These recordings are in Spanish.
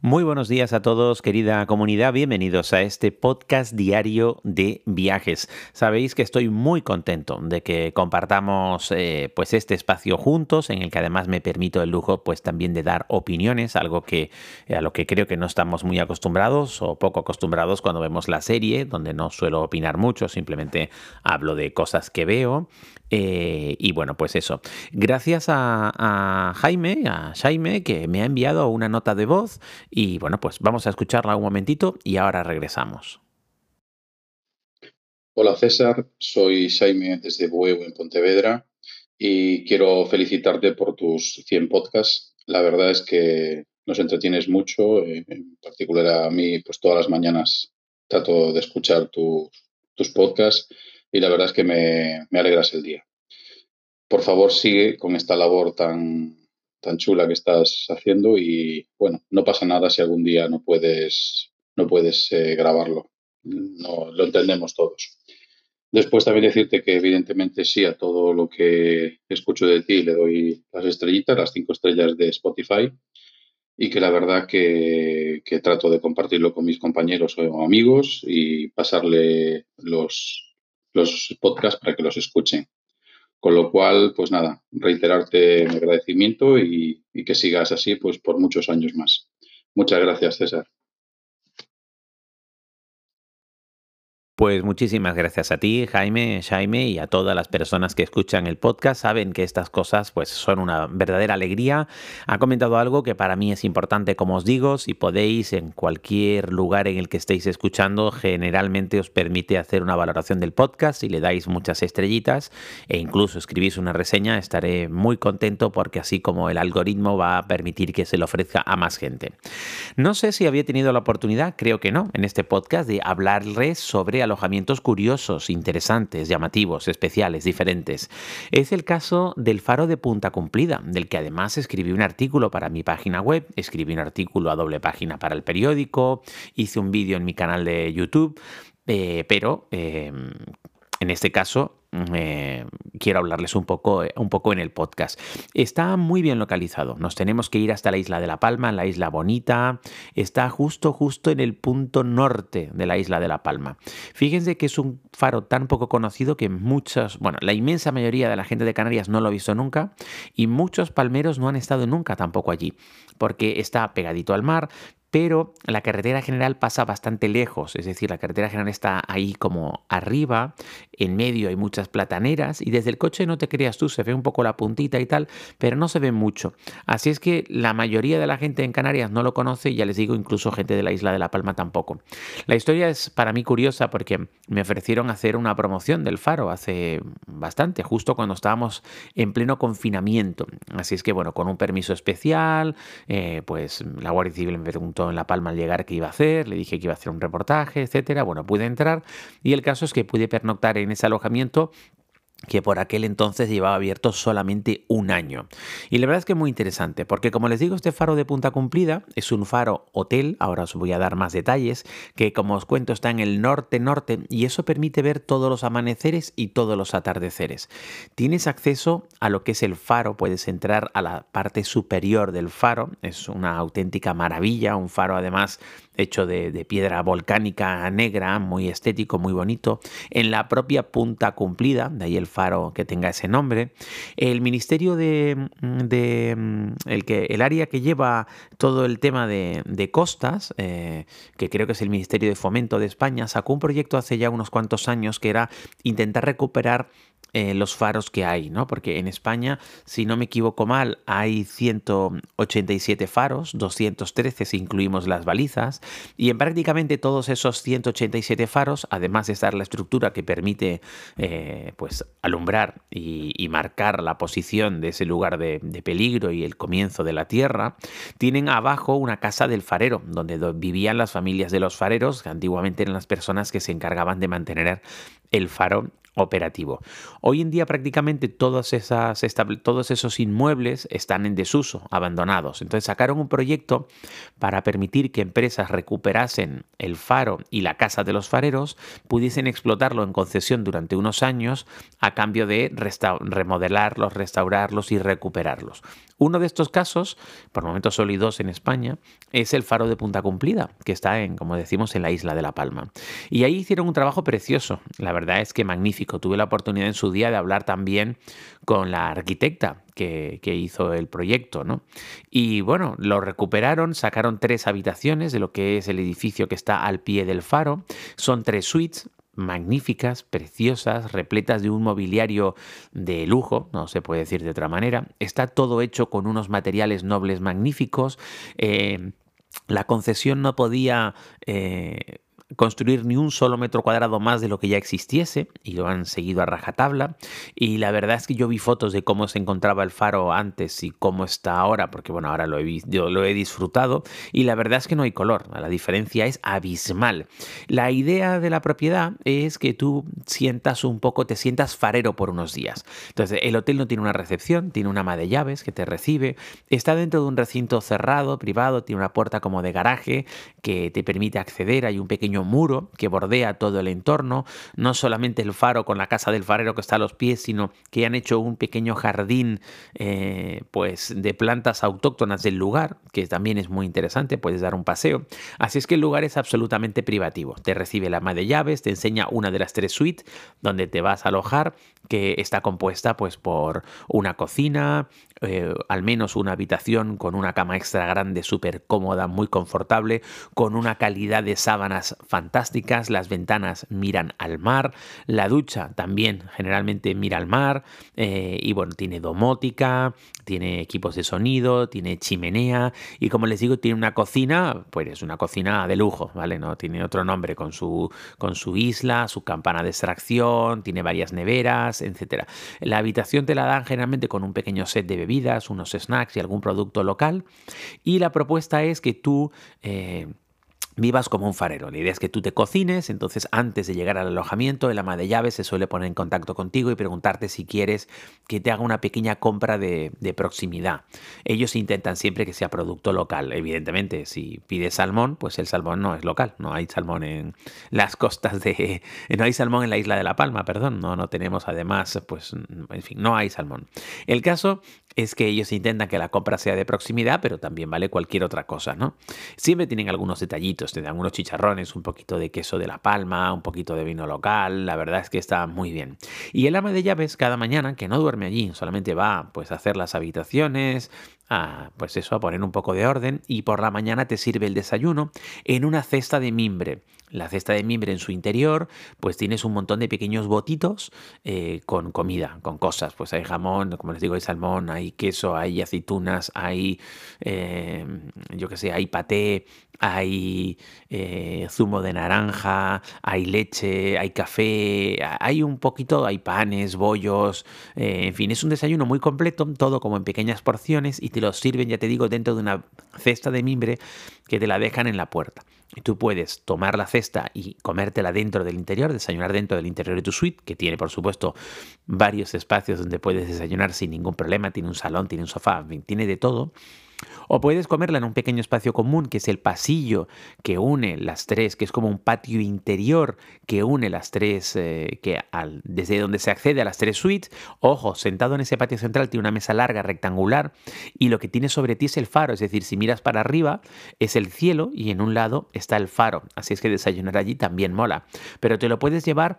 Muy buenos días a todos, querida comunidad. Bienvenidos a este podcast diario de viajes. Sabéis que estoy muy contento de que compartamos eh, pues este espacio juntos, en el que además me permito el lujo pues también de dar opiniones, algo que a lo que creo que no estamos muy acostumbrados o poco acostumbrados cuando vemos la serie, donde no suelo opinar mucho, simplemente hablo de cosas que veo. Eh, y bueno, pues eso. Gracias a, Jaime, a Jaime, que me ha enviado una nota de voz. Y bueno, pues vamos a escucharla un momentito y ahora regresamos. Hola César, soy Jaime desde Bueu en Pontevedra y quiero felicitarte por tus 100 podcasts. La verdad es que nos entretienes mucho, eh, en particular a mí, pues todas las mañanas trato de escuchar tus podcasts y la verdad es que me, alegras el día. Por favor, sigue con esta labor tan, tan chula que estás haciendo y bueno, no pasa nada si algún día no puedes, no puedes eh, grabarlo. No, lo entendemos todos. Después también decirte que evidentemente sí a todo lo que escucho de ti le doy las estrellitas, las cinco estrellas de Spotify y que la verdad que, que trato de compartirlo con mis compañeros o amigos y pasarle los, los podcasts para que los escuchen. Con lo cual, pues nada, reiterarte mi agradecimiento y, y que sigas así pues por muchos años más. Muchas gracias, César. Pues muchísimas gracias a ti, Jaime, Jaime, y a todas las personas que escuchan el podcast. Saben que estas cosas pues son una verdadera alegría. Ha comentado algo que para mí es importante, como os digo, si podéis en cualquier lugar en el que estéis escuchando, generalmente os permite hacer una valoración del podcast y le dais muchas estrellitas e incluso escribís una reseña, estaré muy contento porque así como el algoritmo va a permitir que se lo ofrezca a más gente. No sé si había tenido la oportunidad, creo que no, en este podcast de hablarles sobre alojamientos curiosos, interesantes, llamativos, especiales, diferentes. Es el caso del faro de Punta Cumplida, del que además escribí un artículo para mi página web, escribí un artículo a doble página para el periódico, hice un vídeo en mi canal de YouTube, eh, pero eh, en este caso eh, quiero hablarles un poco, eh, un poco en el podcast. Está muy bien localizado. Nos tenemos que ir hasta la isla de La Palma, la isla bonita. Está justo, justo en el punto norte de la isla de La Palma. Fíjense que es un faro tan poco conocido que muchos, bueno, la inmensa mayoría de la gente de Canarias no lo ha visto nunca y muchos palmeros no han estado nunca tampoco allí, porque está pegadito al mar, pero la carretera general pasa bastante lejos, es decir, la carretera general está ahí como arriba, en medio hay muchas plataneras y desde el coche no te creas tú, se ve un poco la puntita y tal, pero no se ve mucho. Así es que la mayoría de la gente en Canarias no lo conoce y ya les digo, incluso gente de la isla de La Palma tampoco. La historia es para mí curiosa porque me ofrecieron hacer una promoción del faro hace bastante, justo cuando estábamos en pleno confinamiento. Así es que bueno, con un permiso especial, eh, pues la Guardia Civil me preguntó en La Palma al llegar qué iba a hacer, le dije que iba a hacer un reportaje, etcétera. Bueno, pude entrar y el caso es que pude pernoctar en ese alojamiento que por aquel entonces llevaba abierto solamente un año. Y la verdad es que es muy interesante, porque como les digo, este faro de Punta Cumplida es un faro hotel, ahora os voy a dar más detalles, que como os cuento está en el norte-norte y eso permite ver todos los amaneceres y todos los atardeceres. Tienes acceso a lo que es el faro, puedes entrar a la parte superior del faro, es una auténtica maravilla, un faro además hecho de, piedra volcánica negra, muy estético, muy bonito, en la propia Punta Cumplida, de ahí el faro que tenga ese nombre. El ministerio de, el, que, el área que lleva todo el tema de, costas, eh, que creo que es el Ministerio de Fomento de España, sacó un proyecto hace ya unos cuantos años que era intentar recuperar eh, los faros que hay, ¿no? Porque en España, si no me equivoco mal, hay 187 faros, 213 si incluimos las balizas, y en prácticamente todos esos 187 faros, además de estar la estructura que permite eh, pues alumbrar y, marcar la posición de ese lugar de, de, peligro y el comienzo de la tierra, tienen abajo una casa del farero, donde vivían las familias de los fareros, que antiguamente eran las personas que se encargaban de mantener el faro operativo. Hoy en día prácticamente todos, esos inmuebles están en desuso, abandonados. Entonces sacaron un proyecto para permitir que empresas recuperasen el faro y la casa de los fareros, pudiesen explotarlo en concesión durante unos años a cambio de remodelarlos, restaurarlos y recuperarlos. Uno de estos casos, por el momento solo hay dos en España, es el faro de Punta Cumplida, que está en, como decimos, en la isla de La Palma. Y ahí hicieron un trabajo precioso, la verdad es que magnífico. Tuve la oportunidad en su día de hablar también con la arquitecta que, hizo el proyecto, ¿no? Y bueno, lo recuperaron, sacaron tres habitaciones de lo que es el edificio que está al pie del faro. Son tres suites, magníficas, preciosas, repletas de un mobiliario de lujo, no se puede decir de otra manera. Está todo hecho con unos materiales nobles magníficos. Eh, la concesión no podía eh, construir ni un solo metro cuadrado más de lo que ya existiese y lo han seguido a rajatabla. Y la verdad es que yo vi fotos de cómo se encontraba el faro antes y cómo está ahora, porque bueno, ahora lo he, lo he disfrutado y la verdad es que no hay color, la diferencia es abismal. La idea de la propiedad es que tú sientas un poco, te sientas farero por unos días. Entonces, el hotel no tiene una recepción, tiene una ama de llaves que te recibe, está dentro de un recinto cerrado, privado, tiene una puerta como de garaje que te permite acceder, hay un muro que bordea todo el entorno, no solamente el faro con la casa del farero que está a los pies, sino que han hecho un pequeño jardín eh, pues de plantas autóctonas del lugar, que también es muy interesante, puedes dar un paseo. Así es que el lugar es absolutamente privativo. Te recibe la ama de llaves, te enseña una de las tres suites donde te vas a alojar, que está compuesta pues por una cocina, eh, al menos una habitación con una cama extra grande, súper cómoda, muy confortable, con una calidad de sábanas fantásticas, las ventanas miran al mar, la ducha también generalmente mira al mar, eh, y bueno, tiene domótica, tiene equipos de sonido, tiene chimenea, y como les digo, tiene una cocina, pues es una cocina de lujo, ¿vale? No tiene otro nombre con su, con su isla, su campana de extracción, tiene varias neveras, etc. La habitación te la dan generalmente con un pequeño set de bebidas, unos snacks y algún producto local. Y la propuesta es que tú... Eh, vivas como un farero. La idea es que tú te cocines, entonces antes de llegar al alojamiento, el ama de llaves se suele poner en contacto contigo y preguntarte si quieres que te haga una pequeña compra de, proximidad. Ellos intentan siempre que sea producto local. Evidentemente, si pides salmón, pues el salmón no es local. No hay salmón en las costas de... No hay salmón en la isla de La Palma, perdón. No, no tenemos además, pues, en fin, no hay salmón. El caso es que ellos intentan que la compra sea de proximidad, pero también vale cualquier otra cosa, ¿no? Siempre tienen algunos detallitos, te dan unos chicharrones, un poquito de queso de La Palma, un poquito de vino local, la verdad es que está muy bien. Y el ama de llaves cada mañana, que no duerme allí, solamente va pues a hacer las habitaciones, a, pues eso, a poner un poco de orden y por la mañana te sirve el desayuno en una cesta de mimbre. La cesta de mimbre en su interior, pues tienes un montón de pequeños botitos eh, con comida, con cosas. Pues hay jamón, como les digo, hay salmón, hay queso, hay aceitunas, hay, eh, yo qué sé, hay paté, hay eh, zumo de naranja, hay leche, hay café, hay un poquito, hay panes, bollos, en fin, es un desayuno muy completo, todo como en pequeñas porciones y te lo sirven, ya te digo, dentro de una cesta de mimbre que te la dejan en la puerta. Tú puedes tomar la cesta y comértela dentro del interior, desayunar dentro del interior de tu suite, que tiene por supuesto varios espacios donde puedes desayunar sin ningún problema, tiene un salón, tiene un sofá, tiene de todo. O puedes comerla en un pequeño espacio común, que es el pasillo que une las tres, que es como un patio interior que une las tres, eh, que desde donde se accede a las tres suites. Ojo, sentado en ese patio central tiene una mesa larga, rectangular, y lo que tiene sobre ti es el faro, es decir, si miras para arriba es el cielo y en un lado está el faro. Así es que desayunar allí también mola. Pero te lo puedes llevar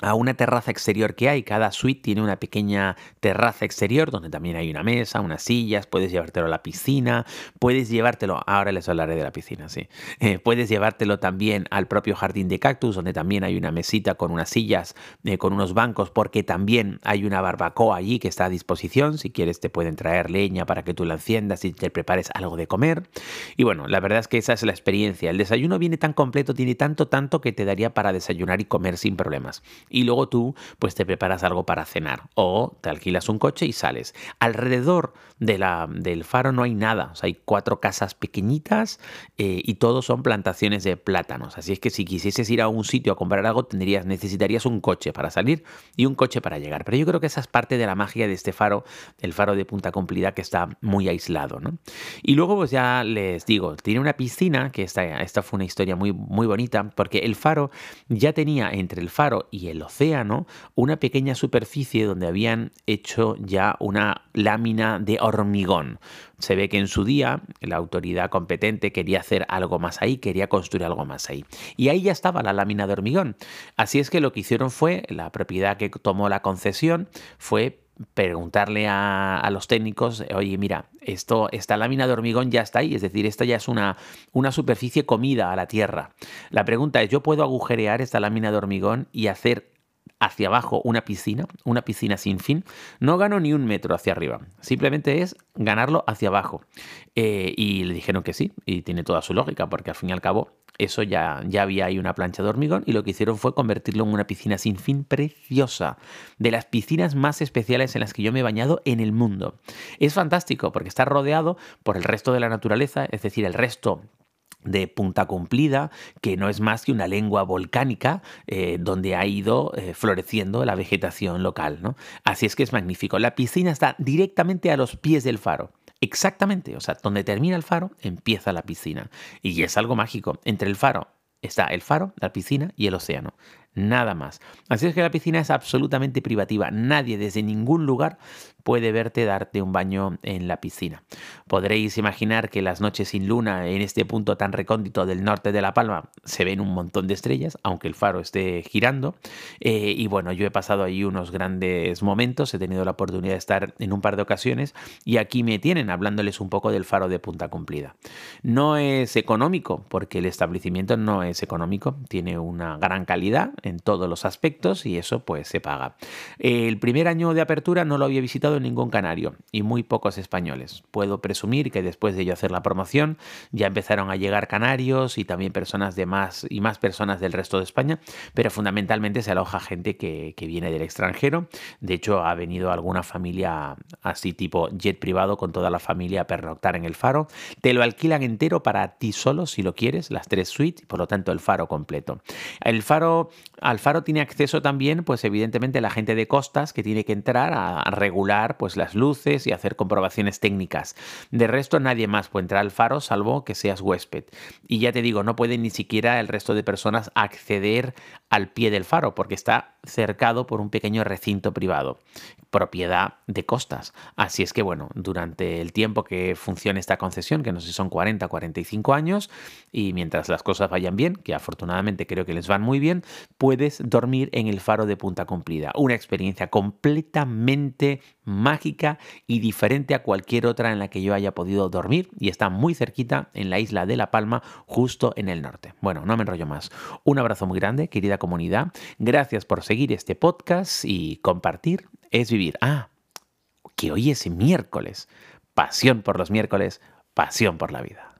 a una terraza exterior que hay. Cada suite tiene una pequeña terraza exterior donde también hay una mesa, unas sillas, puedes llevártelo a la piscina, puedes llevártelo, ahora les hablaré de la piscina, sí, eh, puedes llevártelo también al propio jardín de cactus donde también hay una mesita con unas sillas, eh, con unos bancos, porque también hay una barbacoa allí que está a disposición, si quieres te pueden traer leña para que tú la enciendas y te prepares algo de comer. Y bueno, la verdad es que esa es la experiencia. El desayuno viene tan completo, tiene tanto, tanto que te daría para desayunar y comer sin problemas. Y luego tú pues te preparas algo para cenar o te alquilas un coche y sales. Alrededor de la, del faro no hay nada, hay cuatro casas pequeñitas eh, y todos son plantaciones de plátanos. Así es que si quisieses ir a un sitio a comprar algo, tendrías, necesitarías un coche para salir y un coche para llegar. Pero yo creo que esa es parte de la magia de este faro, el faro de Punta Cumplida, que está muy aislado. ¿no? Y luego, pues ya les digo, tiene una piscina, que esta, esta fue una historia muy, muy bonita, porque el faro ya tenía entre el faro y el océano una pequeña superficie donde habían hecho ya una lámina de hormigón. Se ve que en su día la autoridad competente quería hacer algo más ahí, quería construir algo más ahí. Y ahí ya estaba la lámina de hormigón. Así es que lo que hicieron fue, la propiedad que tomó la concesión fue preguntarle a, los técnicos, oye, mira, esto, esta lámina de hormigón ya está ahí, es decir, esta ya es una, una superficie comida a la tierra. La pregunta es, ¿yo puedo agujerear esta lámina de hormigón y hacer hacia abajo una piscina, una piscina sin fin, no gano ni un metro hacia arriba. Simplemente es ganarlo hacia abajo. Eh, y le dijeron que sí, y tiene toda su lógica, porque al fin y al cabo eso ya, ya había ahí una plancha de hormigón y lo que hicieron fue convertirlo en una piscina sin fin preciosa, de las piscinas más especiales en las que yo me he bañado en el mundo. Es fantástico porque está rodeado por el resto de la naturaleza, es decir, el resto de punta cumplida, que no es más que una lengua volcánica eh, donde ha ido eh, floreciendo la vegetación local. ¿no? Así es que es magnífico. La piscina está directamente a los pies del faro. Exactamente, o sea, donde termina el faro, empieza la piscina. Y es algo mágico. Entre el faro está el faro, la piscina y el océano nada más. Así es que la piscina es absolutamente privativa. Nadie desde ningún lugar puede verte darte un baño en la piscina. Podréis imaginar que las noches sin luna en este punto tan recóndito del norte de La Palma se ven un montón de estrellas, aunque el faro esté girando. Eh, y bueno, yo he pasado ahí unos grandes momentos, he tenido la oportunidad de estar en un par de ocasiones y aquí me tienen hablándoles un poco del faro de Punta Cumplida. No es económico, porque el establecimiento no es económico, tiene una gran calidad en todos los aspectos y eso pues se paga. El primer año de apertura no lo había visitado ningún canario y muy pocos españoles. Puedo presumir que después de yo hacer la promoción ya empezaron a llegar canarios y también personas de más y más personas del resto de España, pero fundamentalmente se aloja gente que, que viene del extranjero. De hecho ha venido alguna familia así tipo jet privado con toda la familia a pernoctar en el faro. Te lo alquilan entero para ti solo si lo quieres, las tres suites, por lo tanto el faro completo. El faro al faro tiene acceso también, pues evidentemente la gente de costas que tiene que entrar a, regular pues las luces y hacer comprobaciones técnicas. De resto nadie más puede entrar al faro salvo que seas huésped. Y ya te digo, no puede ni siquiera el resto de personas acceder al pie del faro porque está cercado por un pequeño recinto privado propiedad de costas. Así es que, bueno, durante el tiempo que funcione esta concesión, que no sé si son 40 45 años, y mientras las cosas vayan bien, que afortunadamente creo que les van muy bien, puedes dormir en el faro de Punta Cumplida. Una experiencia completamente mágica y diferente a cualquier otra en la que yo haya podido dormir y está muy cerquita en la isla de La Palma, justo en el norte. Bueno, no me enrollo más. Un abrazo muy grande, querida comunidad. Gracias por seguir este podcast y compartir es vivir. Ah, que hoy es miércoles. Pasión por los miércoles, pasión por la vida.